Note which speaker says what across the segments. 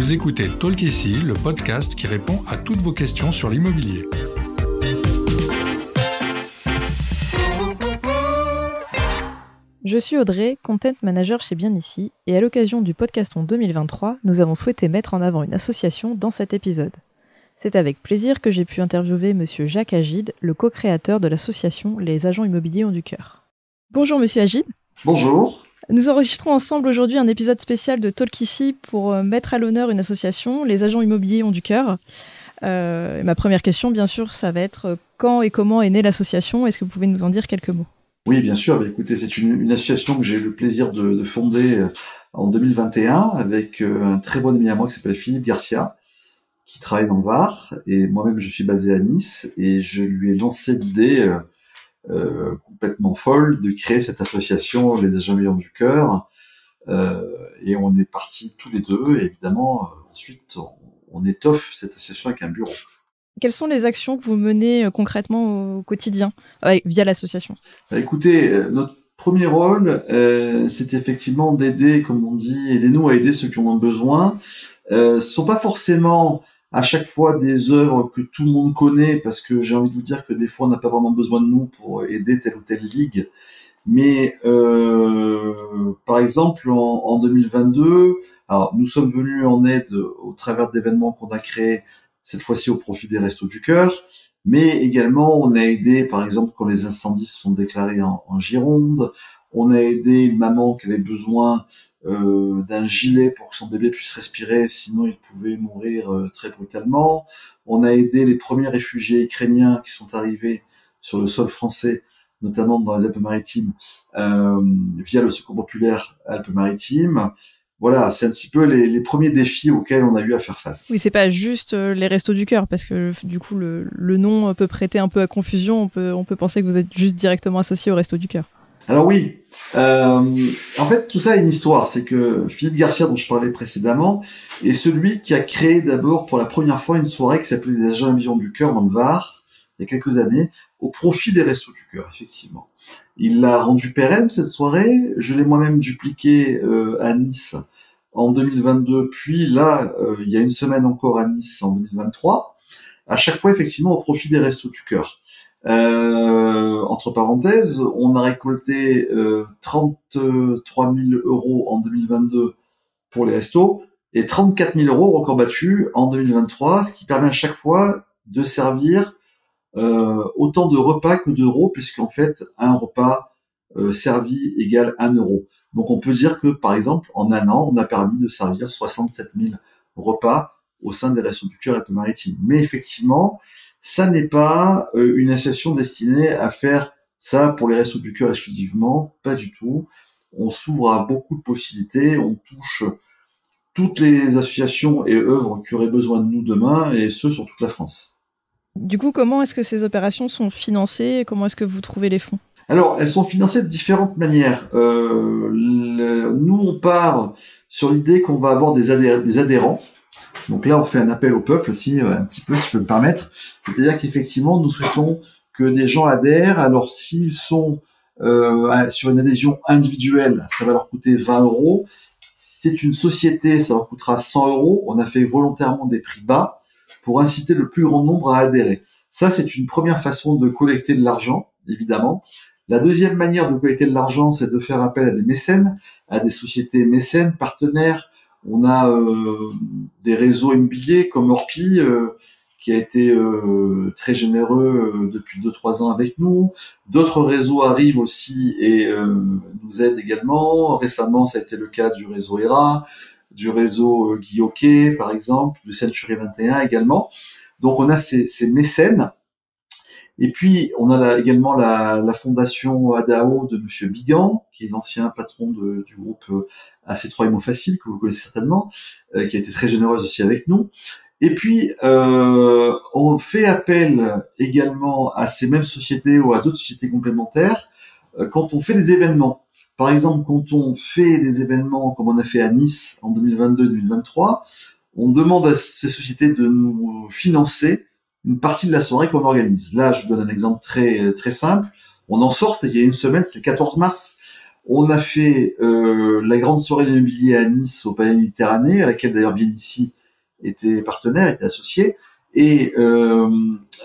Speaker 1: Vous écoutez Talk ici, le podcast qui répond à toutes vos questions sur l'immobilier.
Speaker 2: Je suis Audrey, Content Manager chez Bien Ici, et à l'occasion du podcast en 2023, nous avons souhaité mettre en avant une association dans cet épisode. C'est avec plaisir que j'ai pu interviewer Monsieur Jacques Agide, le co-créateur de l'association Les Agents Immobiliers ont du cœur. Bonjour Monsieur Agide.
Speaker 3: Bonjour.
Speaker 2: Nous enregistrons ensemble aujourd'hui un épisode spécial de Talk ici pour euh, mettre à l'honneur une association, les agents immobiliers ont du cœur. Euh, ma première question, bien sûr, ça va être euh, quand et comment est née l'association? Est-ce que vous pouvez nous en dire quelques mots?
Speaker 3: Oui, bien sûr. Bah, écoutez, c'est une, association que j'ai eu le plaisir de, fonder en 2021 avec un très bon ami à moi qui s'appelle Philippe Garcia, qui travaille dans le Var. Et moi-même, je suis basé à Nice et je lui ai lancé l'idée complètement folle de créer cette association Les Agents du Cœur. Euh, et on est partis tous les deux. Et évidemment, euh, ensuite, on, étoffe cette association avec un bureau.
Speaker 2: Quelles sont les actions que vous menez concrètement au quotidien via l'association?
Speaker 3: Bah, Écoutez, notre premier rôle, c'est effectivement d'aider, comme on dit, aidez-nous à aider ceux qui en ont besoin. ce ne sont pas forcément à chaque fois des œuvres que tout le monde connaît, parce que j'ai envie de vous dire que des fois on n'a pas vraiment besoin de nous pour aider telle ou telle ligue. Mais euh, par exemple en, en, 2022, alors nous sommes venus en aide au travers d'événements qu'on a créés cette fois-ci au profit des Restos du Cœur, mais également on a aidé par exemple quand les incendies se sont déclarés en, en Gironde, on a aidé une maman qui avait besoin euh, d'un gilet pour que son bébé puisse respirer, sinon il pouvait mourir euh, très brutalement. On a aidé les premiers réfugiés ukrainiens qui sont arrivés sur le sol français, notamment dans les Alpes-Maritimes, euh, via le Secours populaire Alpes-Maritimes. Voilà, c'est un petit peu les, les, premiers défis auxquels on a eu à faire face.
Speaker 2: Oui, c'est pas juste euh, les restos du cœur, parce que du coup le, le, nom peut prêter un peu à confusion. On peut, on peut penser que vous êtes juste directement associé au resto du cœur.
Speaker 3: Alors oui, euh, en fait tout ça a une histoire, c'est que Philippe Garcia dont je parlais précédemment est celui qui a créé d'abord pour la première fois une soirée qui s'appelait les agents millions du cœur dans le Var il y a quelques années au profit des restos du cœur effectivement. Il l'a rendu pérenne cette soirée, je l'ai moi-même dupliqué euh, à Nice en 2022, puis là euh, il y a une semaine encore à Nice en 2023. À chaque fois effectivement au profit des restos du cœur. Euh, entre parenthèses, on a récolté euh, 33 000 euros en 2022 pour les restos et 34 000 euros record battu en 2023, ce qui permet à chaque fois de servir euh, autant de repas que d'euros, puisqu'en fait, un repas euh, servi égale un euro. Donc on peut dire que, par exemple, en un an, on a permis de servir 67 000 repas au sein des restos du cœur et peu maritime. Mais effectivement, ça n'est pas euh, une association destinée à faire ça pour les restos du cœur exclusivement, pas du tout. On s'ouvre à beaucoup de possibilités, on touche toutes les associations et œuvres qui auraient besoin de nous demain, et ce sur toute la France.
Speaker 2: Du coup, comment est-ce que ces opérations sont financées Comment est-ce que vous trouvez les fonds?
Speaker 3: Alors, elles sont financées de différentes manières. Euh, nous, on part sur l'idée qu'on va avoir des, des adhérents donc là, on fait un appel au peuple aussi, euh, un petit peu, si je peux me permettre. C'est-à-dire qu'effectivement, nous souhaitons que des gens adhèrent. Alors, s'ils sont euh, sur une adhésion individuelle, ça va leur coûter 20 euros. C'est une société, ça leur coûtera 100 euros. On a fait volontairement des prix bas pour inciter le plus grand nombre à adhérer. Ça, c'est une première façon de collecter de l'argent, évidemment. La deuxième manière de collecter de l'argent, c'est de faire appel à des mécènes, à des sociétés mécènes, partenaires, on a euh, des réseaux immobiliers comme Orpi, euh, qui a été euh, très généreux depuis 2-3 ans avec nous. D'autres réseaux arrivent aussi et nous aident également. Récemment, ça a été le cas du réseau ERA, du réseau Guilloquet, par exemple, de Century 21 également. Donc on a ces, ces mécènes et puis, on a également la, la, fondation ADAO de Monsieur Bigan, qui est l'ancien patron de, du groupe euh, AC3 Immo Facile, que vous connaissez certainement, euh, qui a été très généreuse aussi avec nous. Et puis, euh, on fait appel également à ces mêmes sociétés ou à d'autres sociétés complémentaires euh, quand on fait des événements. Par exemple, quand on fait des événements comme on a fait à Nice en 2022-2023, on demande à ces sociétés de nous financer une partie de la soirée qu'on organise. Là, je vous donne un exemple très très simple. On en sort, il y a une semaine, c'est le 14 mars. On a fait euh, la grande soirée de l'immobilier à Nice au Palais Méditerranée, à laquelle d'ailleurs bien ici était partenaire, était associé, et euh,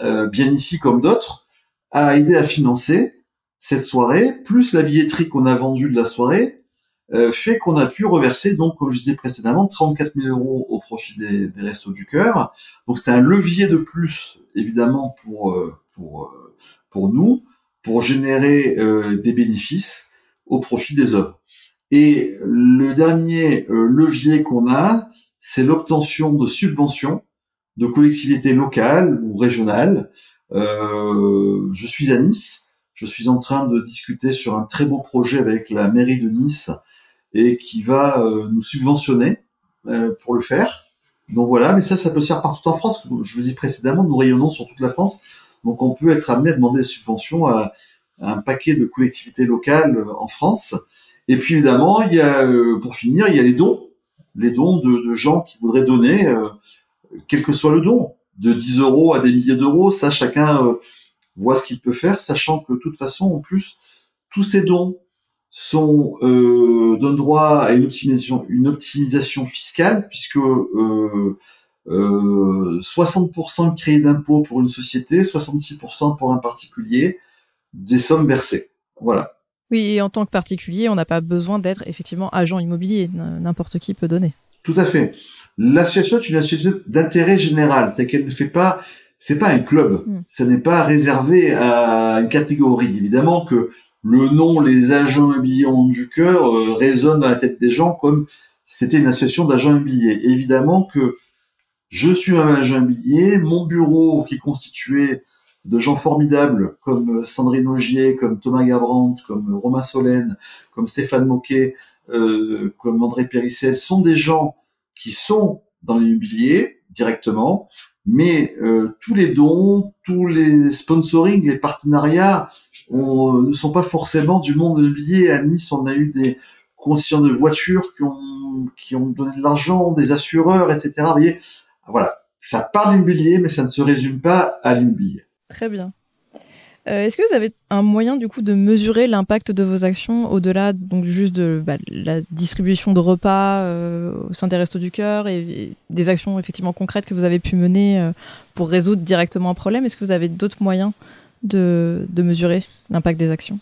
Speaker 3: euh, bien ici comme d'autres a aidé à financer cette soirée, plus la billetterie qu'on a vendue de la soirée, euh, fait qu'on a pu reverser, donc, comme je disais précédemment, 34 000 euros au profit des, des Restos du Cœur. Donc, c'était un levier de plus, évidemment, pour, euh, pour, euh, pour nous, pour générer des bénéfices au profit des œuvres. Et le dernier levier qu'on a, c'est l'obtention de subventions de collectivités locales ou régionales. je suis à Nice. Je suis en train de discuter sur un très beau projet avec la mairie de Nice et qui va euh, nous subventionner euh, pour le faire. Donc voilà, mais ça, ça peut se faire partout en France. Je vous dis précédemment, nous rayonnons sur toute la France, donc on peut être amené à demander des subventions à, un paquet de collectivités locales euh, en France. Et puis évidemment, il y a, pour finir, il y a les dons, les dons de, de gens qui voudraient donner, quel que soit le don, de 10 euros à des milliers d'euros. Ça, chacun voit ce qu'il peut faire, sachant que de toute façon, en plus, tous ces dons sont euh, donnent droit à une optimisation, une optimisation fiscale puisque euh, euh, 60% de crédit d'impôt pour une société, 66% pour un particulier, des sommes versées. Voilà.
Speaker 2: Oui, et en tant que particulier, on n'a pas besoin d'être effectivement agent immobilier. N'importe qui peut donner.
Speaker 3: Tout à fait. L'association est une association d'intérêt général, c'est qu'elle ne fait pas, c'est pas un club, hmm. ce n'est pas réservé à une catégorie. Évidemment que le nom les agents immobiliers du cœur euh, résonne dans la tête des gens comme c'était une association d'agents immobiliers. Évidemment que je suis un agent immobilier, mon bureau qui est constitué de gens formidables comme Sandrine Augier, comme Thomas Gabrand, comme Romain Solène, comme Stéphane Moquet, euh, comme André Périssel, sont des gens qui sont dans l'immobilier directement, mais euh, tous les dons, tous les sponsoring, les partenariats on, ne sont pas forcément du monde immobilier. À Nice, on a eu des conscients de voitures qui ont, donné de l'argent, des assureurs, etc. Vous voyez, voilà, ça part d'immobilier, mais ça ne se résume pas à l'immobilier.
Speaker 2: Très bien. Euh, est-ce que vous avez un moyen du coup de mesurer l'impact de vos actions au-delà donc juste de bah, la distribution de repas euh, au sein des restos du cœur et, des actions effectivement concrètes que vous avez pu mener euh, pour résoudre directement un problème? Est-ce que vous avez d'autres moyens de, mesurer l'impact des actions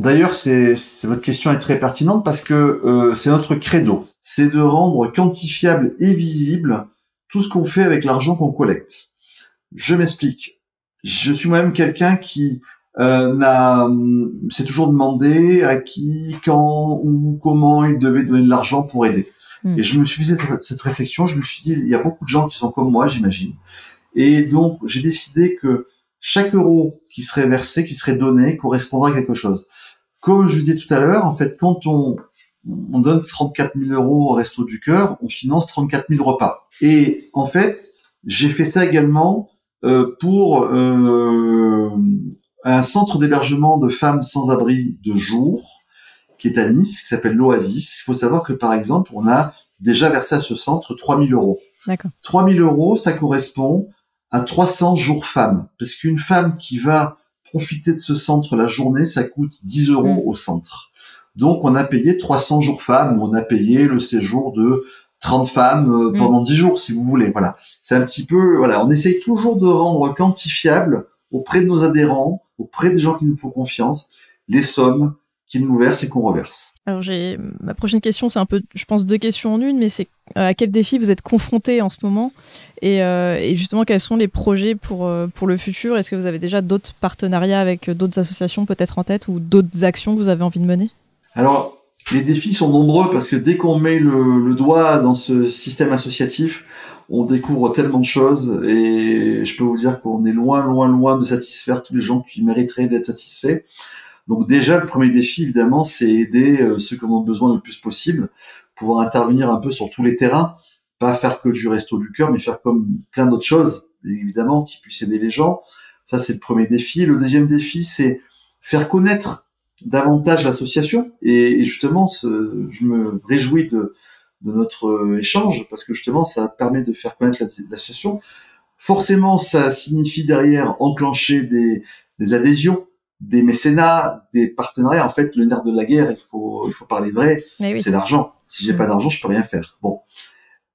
Speaker 3: D'ailleurs, c'est, votre question est très pertinente parce que euh, c'est notre credo, c'est de rendre quantifiable et visible tout ce qu'on fait avec l'argent qu'on collecte. Je m'explique. Je suis moi-même quelqu'un qui euh, n'a, s'est toujours demandé à qui, quand ou comment il devait donner de l'argent pour aider. Hmm. Et je me suis fait cette, cette réflexion. Je me suis dit, il y a beaucoup de gens qui sont comme moi, j'imagine. Et donc, j'ai décidé que chaque euro qui serait versé, qui serait donné, correspondra à quelque chose. Comme je vous disais tout à l'heure, en fait, quand on, on donne 34 000 euros au Resto du Cœur, on finance 34 000 repas. Et en fait, j'ai fait ça également euh, pour euh, un centre d'hébergement de femmes sans abri de jour qui est à Nice, qui s'appelle l'Oasis. Il faut savoir que, par exemple, on a déjà versé à ce centre 3 000 euros.
Speaker 2: D'accord.
Speaker 3: 3 000 euros, ça correspond à 300 jours femmes. Parce qu'une femme qui va profiter de ce centre la journée, ça coûte 10 euros mm. au centre. Donc on a payé 300 jours femmes, on a payé le séjour de 30 femmes euh, mm. pendant 10 jours, si vous voulez. Voilà, c'est un petit peu, voilà, on essaye toujours de rendre quantifiable auprès de nos adhérents, auprès des gens qui nous font confiance, les sommes qu'ils nous versent et qu'on reverse.
Speaker 2: Alors j'ai ma prochaine question, c'est un peu, je pense, deux questions en une, mais c'est euh, à quel défi vous êtes confronté en ce moment? Et, euh, et, justement quels sont les projets pour euh, pour le futur? Est-ce que vous avez déjà d'autres partenariats avec d'autres associations peut-être en tête ou d'autres actions que vous avez envie de mener?
Speaker 3: Alors les défis sont nombreux parce que dès qu'on met le, le doigt dans ce système associatif, on découvre tellement de choses et je peux vous dire qu'on est loin, loin, loin de satisfaire tous les gens qui mériteraient d'être satisfaits. Donc déjà, le premier défi, évidemment, c'est aider euh, ceux qui en ont besoin le plus possible, pouvoir intervenir un peu sur tous les terrains, pas faire que du resto du cœur, mais faire comme plein d'autres choses, évidemment, qui puissent aider les gens. Ça, c'est le premier défi. Le deuxième défi, c'est faire connaître davantage l'association. Et, justement, je me réjouis de, notre euh, échange, parce que justement, ça permet de faire connaître l'association. Forcément, ça signifie derrière enclencher des adhésions, des mécénats, des partenariats. En fait, le nerf de la guerre, il faut, il faut parler vrai, c'est l'argent. Si j'ai pas mm. d'argent, je peux rien faire. Bon.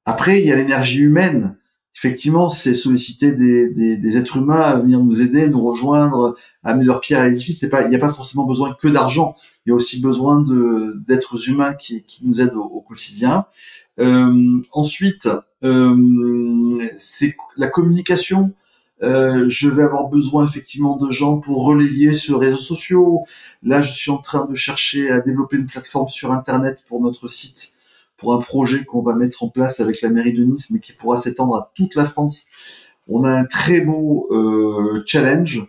Speaker 3: Après, il y a l'énergie humaine. Effectivement, c'est solliciter des, des, des, êtres humains à venir nous aider, nous rejoindre, amener leur pierre à l'édifice. C'est pas, il n'y a pas forcément besoin que d'argent. Il y a aussi besoin de d'êtres humains qui, qui nous aident au, quotidien. Euh, ensuite, euh, c'est la communication. Euh, je vais avoir besoin effectivement de gens pour relayer sur les réseaux sociaux. Là, je suis en train de chercher à développer une plateforme sur Internet pour notre site, pour un projet qu'on va mettre en place avec la mairie de Nice, mais qui pourra s'étendre à toute la France. On a un très beau euh, challenge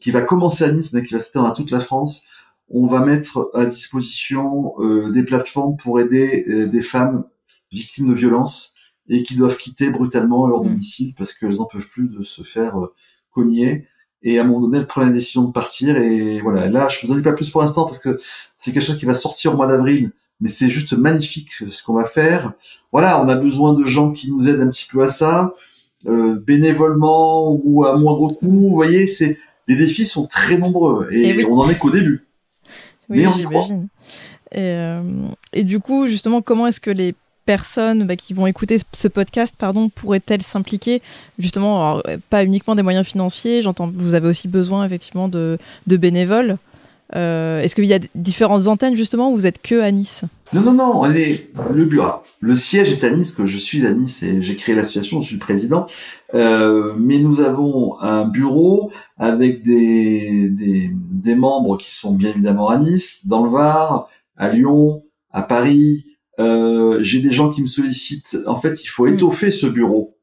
Speaker 3: qui va commencer à Nice, mais qui va s'étendre à toute la France. On va mettre à disposition euh, des plateformes pour aider euh, des femmes victimes de violences et qui doivent quitter brutalement leur mm. domicile parce qu'elles n'en peuvent plus de se faire euh, cogner. Et à un moment donné, elles prennent la décision de partir. Et voilà, là, je vous en dis pas plus pour l'instant parce que c'est quelque chose qui va sortir au mois d'avril. Mais c'est juste magnifique ce qu'on va faire. Voilà, on a besoin de gens qui nous aident un petit peu à ça, euh, bénévolement ou à moindre coût. Vous voyez, c'est les défis sont très nombreux et, on en est qu'au début.
Speaker 2: Oui, mais on y croit. Et, euh, et, du coup, justement, comment est-ce que les personnes bah, qui vont écouter ce podcast pardon, pourraient-elles s'impliquer? Justement, pas uniquement des moyens financiers, j'entends vous avez aussi besoin effectivement de, bénévoles. Euh, est-ce qu'il y a différentes antennes justement ou vous êtes que à Nice?
Speaker 3: Non, non, non, on est le bureau. Le siège est à Nice, que je suis à Nice et j'ai créé l'association, je suis le président. Euh, mais nous avons un bureau avec des, des, membres qui sont bien évidemment à Nice, dans le Var, à Lyon, à Paris, euh, j'ai des gens qui me sollicitent. En fait, il faut hmm. étoffer ce bureau.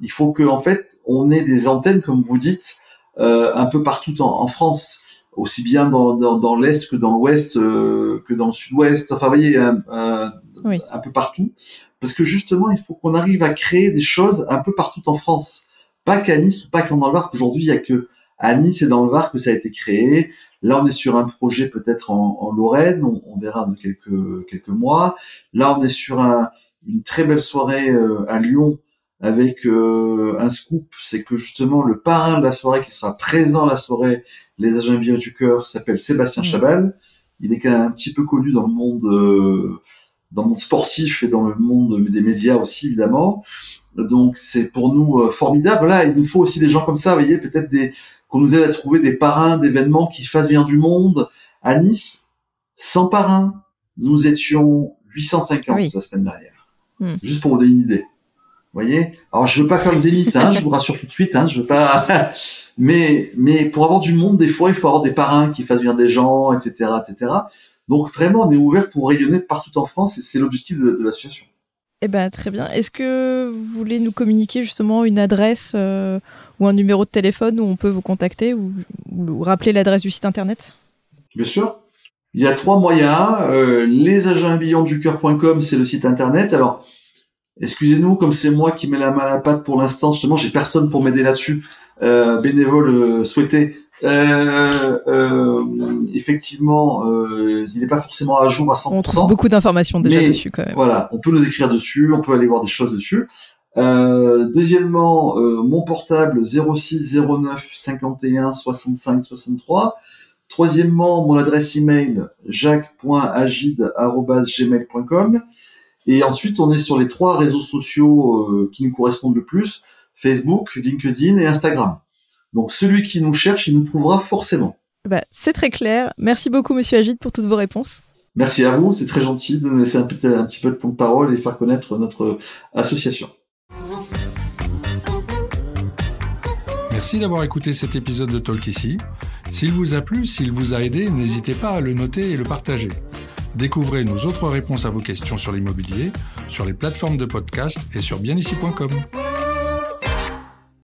Speaker 3: Il faut que, en fait, on ait des antennes, comme vous dites, euh, un peu partout en, France, aussi bien dans, dans, l'est que dans l'ouest, euh, que dans le sud-ouest. Enfin, vous voyez, un, un, peu partout, parce que justement, il faut qu'on arrive à créer des choses un peu partout en France, pas qu'à Nice, pas qu'en dans le Var, parce qu'aujourd'hui, il y a que à Nice et dans le Var que ça a été créé. Là, on est sur un projet peut-être en, Lorraine, on, verra dans quelques quelques mois. Là, on est sur une très belle soirée euh, à Lyon avec euh, un scoop, c'est que justement le parrain de la soirée qui sera présent à la soirée, les agents bien du cœur, s'appelle Sébastien mmh. Chabal. Il est quand même un petit peu connu dans le monde euh, dans le monde sportif et dans le monde des médias aussi évidemment. Donc c'est pour nous formidable. Voilà, il nous faut aussi des gens comme ça, vous voyez, peut-être des qu'on nous aide à trouver des parrains d'événements qui fassent venir du monde. À Nice, sans parrain, nous étions 850 la semaine dernière. Hmm. Juste pour vous donner une idée. Vous voyez? Alors je veux pas faire le zénith, hein, je vous rassure tout de suite, hein, je veux pas. mais mais pour avoir du monde, des fois, il faut avoir des parrains qui fassent venir des gens, etc., etc. Donc vraiment, on est ouvert pour rayonner partout en France et c'est l'objectif de, de l'association.
Speaker 2: Eh ben très bien. Est-ce que vous voulez nous communiquer justement une adresse euh, ou un numéro de téléphone où on peut vous contacter ou, rappeler l'adresse du site internet?
Speaker 3: Bien sûr. Il y a trois moyens. Euh, lesagentbillonducoeur.com, c'est le site internet. Alors, excusez-nous, comme c'est moi qui mets la main à la pâte pour l'instant, justement, j'ai personne pour m'aider là-dessus. Euh, bénévole euh, souhaité. Euh, euh, effectivement, il n'est pas forcément à jour à 100%. On trouve
Speaker 2: beaucoup d'informations déjà dessus quand même.
Speaker 3: Voilà, on peut nous écrire dessus, on peut aller voir des choses dessus. Euh, deuxièmement, euh, mon portable 06 09 51 65 63. Troisièmement, mon adresse email jacques.agide@gmail.com. Et ensuite, on est sur les trois réseaux sociaux euh, qui nous correspondent le plus Facebook, LinkedIn et Instagram. Donc, celui qui nous cherche, il nous trouvera forcément.
Speaker 2: Bah, c'est très clair. Merci beaucoup, Monsieur Agide, pour toutes vos réponses.
Speaker 3: Merci à vous. C'est très gentil de nous laisser un petit, un petit peu de temps de parole et faire connaître notre association.
Speaker 1: Merci d'avoir écouté cet épisode de Talk ici. S'il vous a plu, s'il vous a aidé, n'hésitez pas à le noter et le partager. Découvrez nos autres réponses à vos questions sur l'immobilier, sur les plateformes de podcast et sur bienici.com.